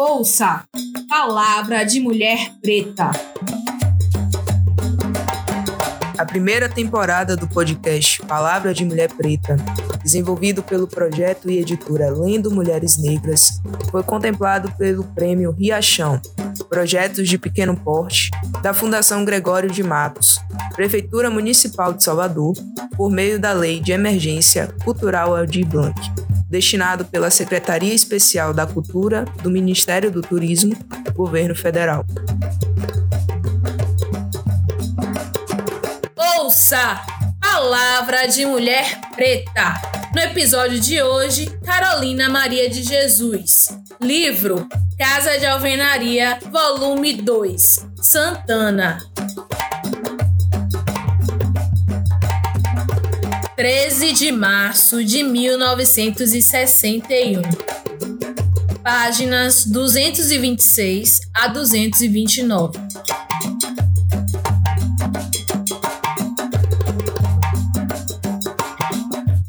Ouça Palavra de Mulher Preta. A primeira temporada do podcast Palavra de Mulher Preta, desenvolvido pelo projeto e editora Lendo Mulheres Negras, foi contemplado pelo Prêmio Riachão, Projetos de Pequeno Porte, da Fundação Gregório de Matos, Prefeitura Municipal de Salvador, por meio da Lei de Emergência Cultural Aldir Blanc destinado pela Secretaria Especial da Cultura do Ministério do Turismo, Governo Federal. Ouça Palavra de Mulher Preta. No episódio de hoje, Carolina Maria de Jesus. Livro Casa de Alvenaria, volume 2. Santana. 13 de março de 1961. Páginas 226 a 229.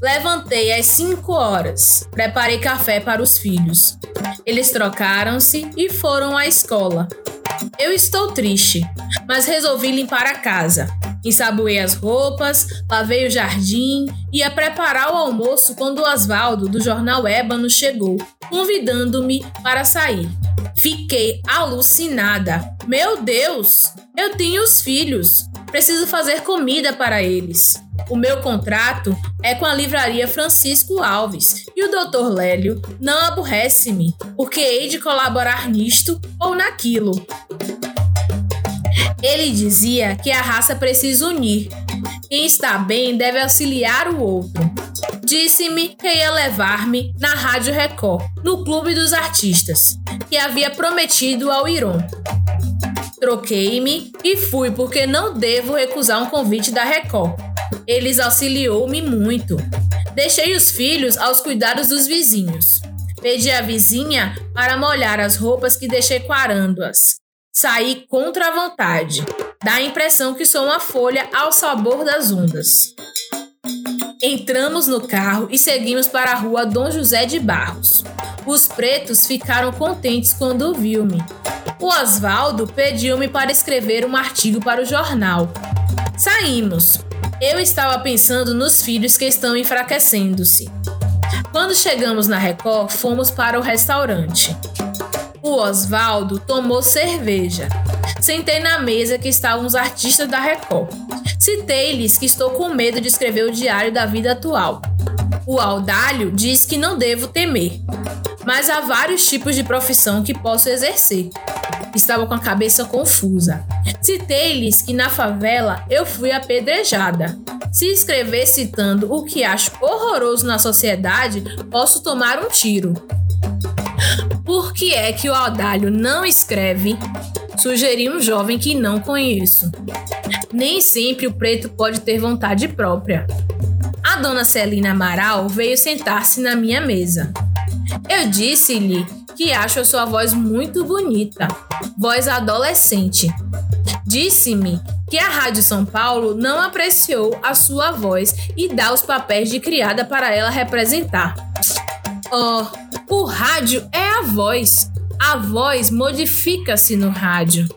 Levantei às 5 horas. Preparei café para os filhos. Eles trocaram-se e foram à escola. Eu estou triste, mas resolvi limpar a casa. Ensaboei as roupas, lavei o jardim e ia preparar o almoço quando o Oswaldo, do jornal Ébano, chegou, convidando-me para sair. Fiquei alucinada. Meu Deus! Eu tenho os filhos. Preciso fazer comida para eles. O meu contrato é com a livraria Francisco Alves e o Dr. Lélio não aborrece-me, porque hei de colaborar nisto ou naquilo. Ele dizia que a raça precisa unir. Quem está bem deve auxiliar o outro. Disse-me que ia levar-me na Rádio Record, no Clube dos Artistas, que havia prometido ao Iron. Troquei-me e fui porque não devo recusar um convite da Record. Eles auxiliou-me muito. Deixei os filhos aos cuidados dos vizinhos. Pedi à vizinha para molhar as roupas que deixei quarando-as. Saí contra a vontade. Dá a impressão que sou uma folha ao sabor das ondas. Entramos no carro e seguimos para a rua Dom José de Barros. Os pretos ficaram contentes quando viu-me. O Oswaldo pediu-me para escrever um artigo para o jornal. Saímos. Eu estava pensando nos filhos que estão enfraquecendo-se. Quando chegamos na Record, fomos para o restaurante. O Oswaldo tomou cerveja. Sentei na mesa que estavam os artistas da Record. Citei-lhes que estou com medo de escrever o diário da vida atual. O Audálio diz que não devo temer, mas há vários tipos de profissão que posso exercer. Estava com a cabeça confusa. Citei-lhes que na favela eu fui apedrejada. Se escrever citando o que acho horroroso na sociedade, posso tomar um tiro. Por que é que o Audálio não escreve? Sugeri um jovem que não conheço. Nem sempre o preto pode ter vontade própria. A dona Celina Amaral veio sentar-se na minha mesa. Eu disse-lhe que acho a sua voz muito bonita, voz adolescente. Disse-me que a Rádio São Paulo não apreciou a sua voz e dá os papéis de criada para ela representar. Oh, o rádio é a voz. A voz modifica-se no rádio.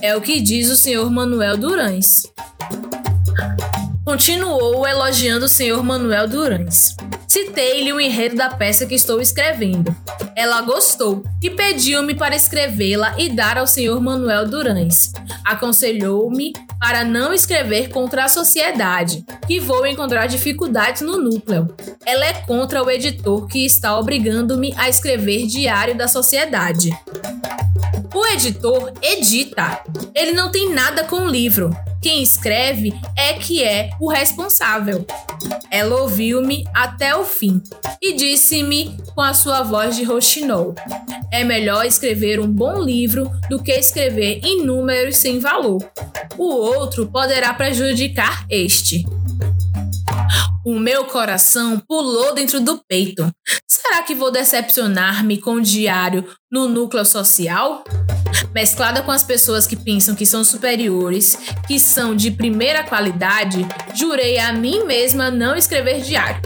É o que diz o senhor Manuel Durães. Continuou elogiando o senhor Manuel Durães. Citei-lhe o enredo da peça que estou escrevendo. Ela gostou e pediu-me para escrevê-la e dar ao senhor Manuel Durães. Aconselhou-me para não escrever contra a sociedade, que vou encontrar dificuldades no núcleo. Ela é contra o editor que está obrigando-me a escrever diário da sociedade. O editor edita. Ele não tem nada com o livro. Quem escreve é que é o responsável. Ela ouviu-me até o fim e disse-me com a sua voz de roxinou: É melhor escrever um bom livro do que escrever inúmeros sem valor. O outro poderá prejudicar este. O meu coração pulou dentro do peito. Será que vou decepcionar-me com o diário no núcleo social? Mesclada com as pessoas que pensam que são superiores, que são de primeira qualidade, jurei a mim mesma não escrever diário.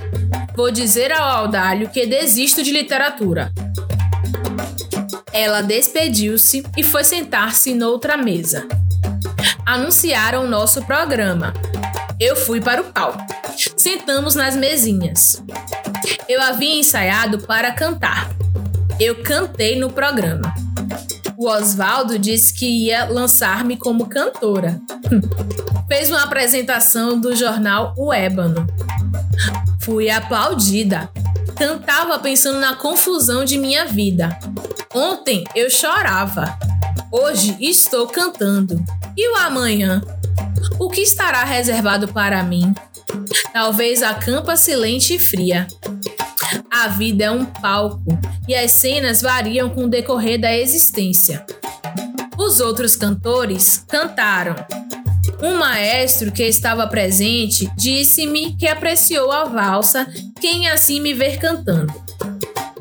Vou dizer ao Audálio que desisto de literatura. Ela despediu-se e foi sentar-se noutra mesa. Anunciaram nosso programa. Eu fui para o palco. Sentamos nas mesinhas. Eu havia ensaiado para cantar. Eu cantei no programa. O Oswaldo disse que ia lançar-me como cantora. Fez uma apresentação do jornal O Ébano. Fui aplaudida. Cantava pensando na confusão de minha vida. Ontem eu chorava. Hoje estou cantando. E o amanhã? O que estará reservado para mim? Talvez a campa silente e fria. A vida é um palco e as cenas variam com o decorrer da existência. Os outros cantores cantaram. Um maestro que estava presente disse-me que apreciou a valsa Quem Assim Me Ver Cantando.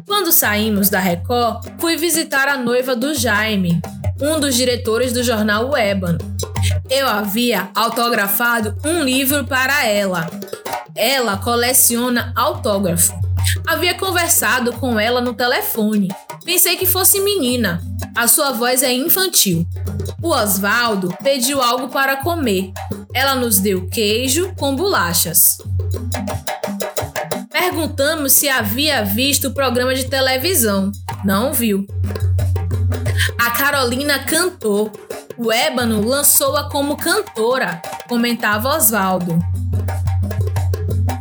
Quando saímos da Record, fui visitar a noiva do Jaime, um dos diretores do jornal Ébano. Eu havia autografado um livro para ela. Ela coleciona autógrafo. Havia conversado com ela no telefone. Pensei que fosse menina. A sua voz é infantil. O Oswaldo pediu algo para comer. Ela nos deu queijo com bolachas. Perguntamos se havia visto o programa de televisão. Não viu. A Carolina cantou. O Ébano lançou-a como cantora, comentava Oswaldo.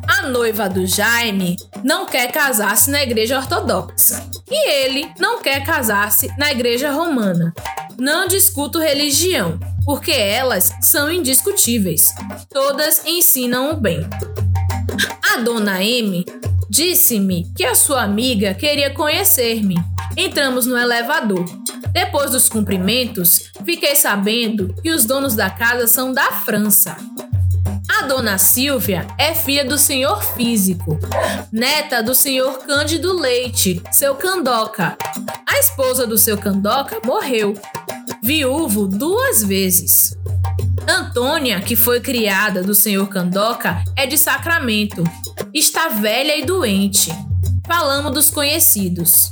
A noiva do Jaime não quer casar-se na igreja ortodoxa. E ele não quer casar-se na igreja romana. Não discuto religião, porque elas são indiscutíveis. Todas ensinam o bem. A dona M disse-me que a sua amiga queria conhecer-me. Entramos no elevador. Depois dos cumprimentos, fiquei sabendo que os donos da casa são da França. A dona Silvia é filha do senhor físico, neta do senhor Cândido Leite, seu Candoca. A esposa do seu Candoca morreu, viúvo duas vezes. Antônia, que foi criada do senhor Candoca, é de Sacramento. Está velha e doente. Falamos dos conhecidos.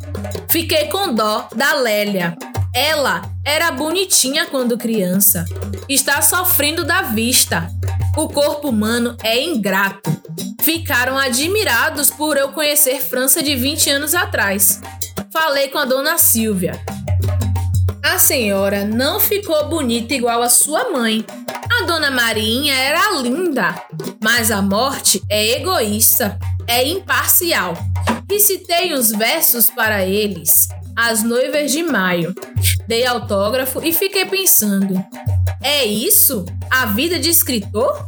Fiquei com dó da Lélia. Ela era bonitinha quando criança. Está sofrendo da vista. O corpo humano é ingrato. Ficaram admirados por eu conhecer França de 20 anos atrás. Falei com a dona Silvia. A senhora não ficou bonita igual a sua mãe. A dona Marinha era linda, mas a morte é egoísta, é imparcial. E citei uns versos para eles. As Noivas de Maio. Dei autógrafo e fiquei pensando: é isso? A vida de escritor?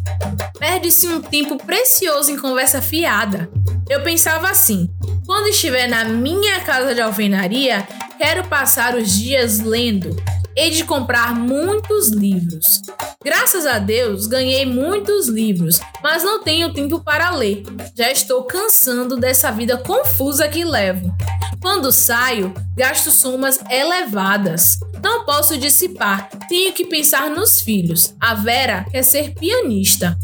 Perde-se um tempo precioso em conversa fiada. Eu pensava assim: quando estiver na minha casa de alvenaria, quero passar os dias lendo e de comprar muitos livros. Graças a Deus, ganhei muitos livros, mas não tenho tempo para ler. Já estou cansando dessa vida confusa que levo. Quando saio, gasto somas elevadas. Não posso dissipar, tenho que pensar nos filhos. A Vera quer ser pianista.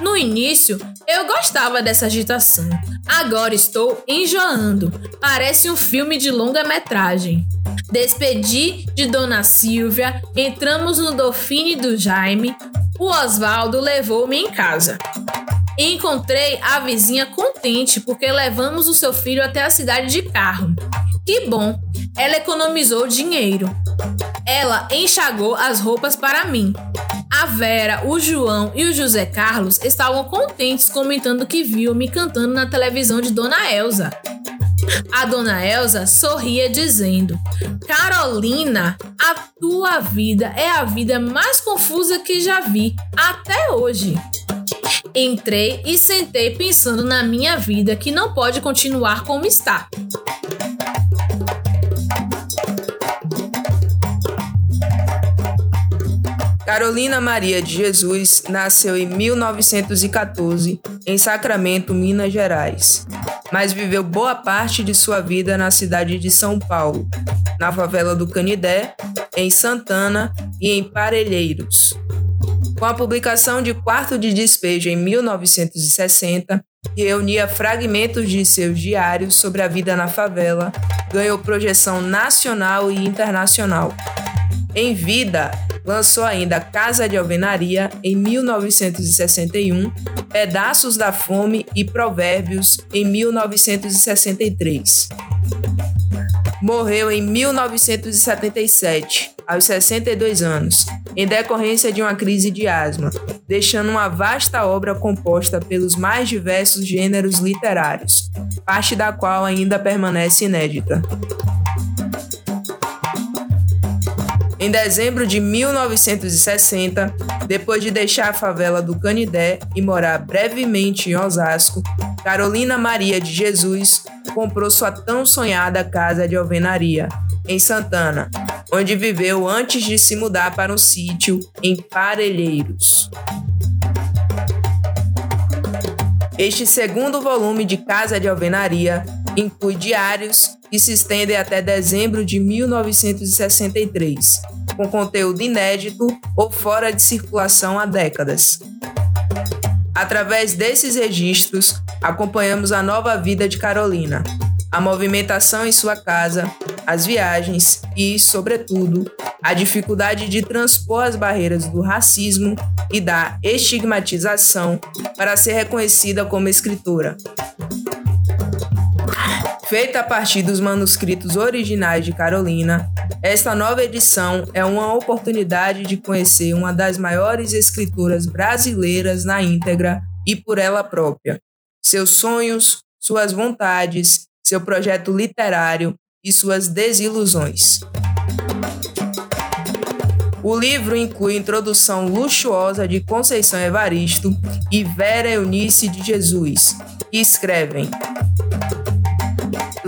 No início, eu gostava dessa agitação. Agora estou enjoando. Parece um filme de longa-metragem. Despedi de Dona Silvia, entramos no Dauphine do Jaime. O Oswaldo levou-me em casa. Encontrei a vizinha contente porque levamos o seu filho até a cidade de carro. Que bom, ela economizou dinheiro. Ela enxagou as roupas para mim. A Vera, o João e o José Carlos estavam contentes comentando que viu me cantando na televisão de Dona Elsa. A dona Elsa sorria dizendo: Carolina, a tua vida é a vida mais confusa que já vi até hoje. Entrei e sentei pensando na minha vida que não pode continuar como está. Carolina Maria de Jesus nasceu em 1914 em Sacramento, Minas Gerais, mas viveu boa parte de sua vida na cidade de São Paulo, na favela do Canidé, em Santana e em Parelheiros. Com a publicação de Quarto de Despejo em 1960, que reunia fragmentos de seus diários sobre a vida na favela, ganhou projeção nacional e internacional. Em vida, lançou ainda Casa de Alvenaria em 1961, Pedaços da Fome e Provérbios em 1963. Morreu em 1977, aos 62 anos, em decorrência de uma crise de asma, deixando uma vasta obra composta pelos mais diversos gêneros literários, parte da qual ainda permanece inédita. Em dezembro de 1960, depois de deixar a favela do Canidé e morar brevemente em Osasco, Carolina Maria de Jesus comprou sua tão sonhada casa de alvenaria, em Santana, onde viveu antes de se mudar para um sítio em Parelheiros. Este segundo volume de Casa de Alvenaria inclui diários que se estendem até dezembro de 1963, com conteúdo inédito ou fora de circulação há décadas. Através desses registros, acompanhamos a nova vida de Carolina, a movimentação em sua casa, as viagens e, sobretudo, a dificuldade de transpor as barreiras do racismo e da estigmatização para ser reconhecida como escritora. Feita a partir dos manuscritos originais de Carolina, esta nova edição é uma oportunidade de conhecer uma das maiores escritoras brasileiras na íntegra e por ela própria. Seus sonhos, suas vontades, seu projeto literário e suas desilusões. O livro inclui introdução luxuosa de Conceição Evaristo e Vera Eunice de Jesus, que escrevem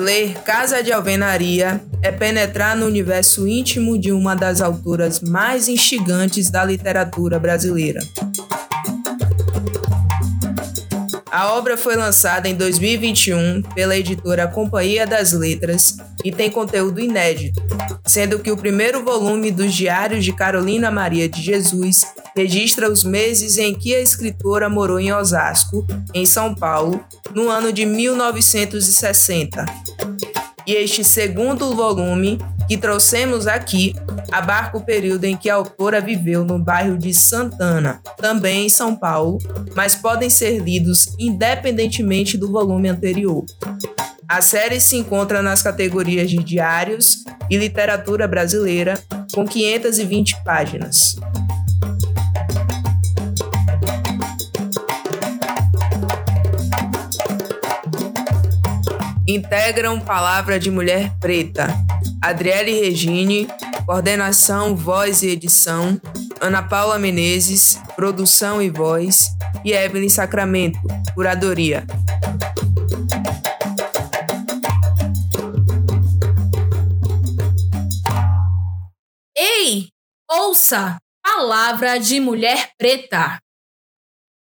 Ler Casa de Alvenaria é penetrar no universo íntimo de uma das autoras mais instigantes da literatura brasileira. A obra foi lançada em 2021 pela editora Companhia das Letras e tem conteúdo inédito, sendo que o primeiro volume dos Diários de Carolina Maria de Jesus registra os meses em que a escritora morou em Osasco, em São Paulo, no ano de 1960. E este segundo volume que trouxemos aqui abarca o período em que a autora viveu no bairro de Santana, também em São Paulo, mas podem ser lidos independentemente do volume anterior. A série se encontra nas categorias de diários e literatura brasileira, com 520 páginas. Integram Palavra de Mulher Preta. Adriele Regine, coordenação, voz e edição. Ana Paula Menezes, produção e voz. E Evelyn Sacramento, curadoria. Ei, ouça! Palavra de Mulher Preta.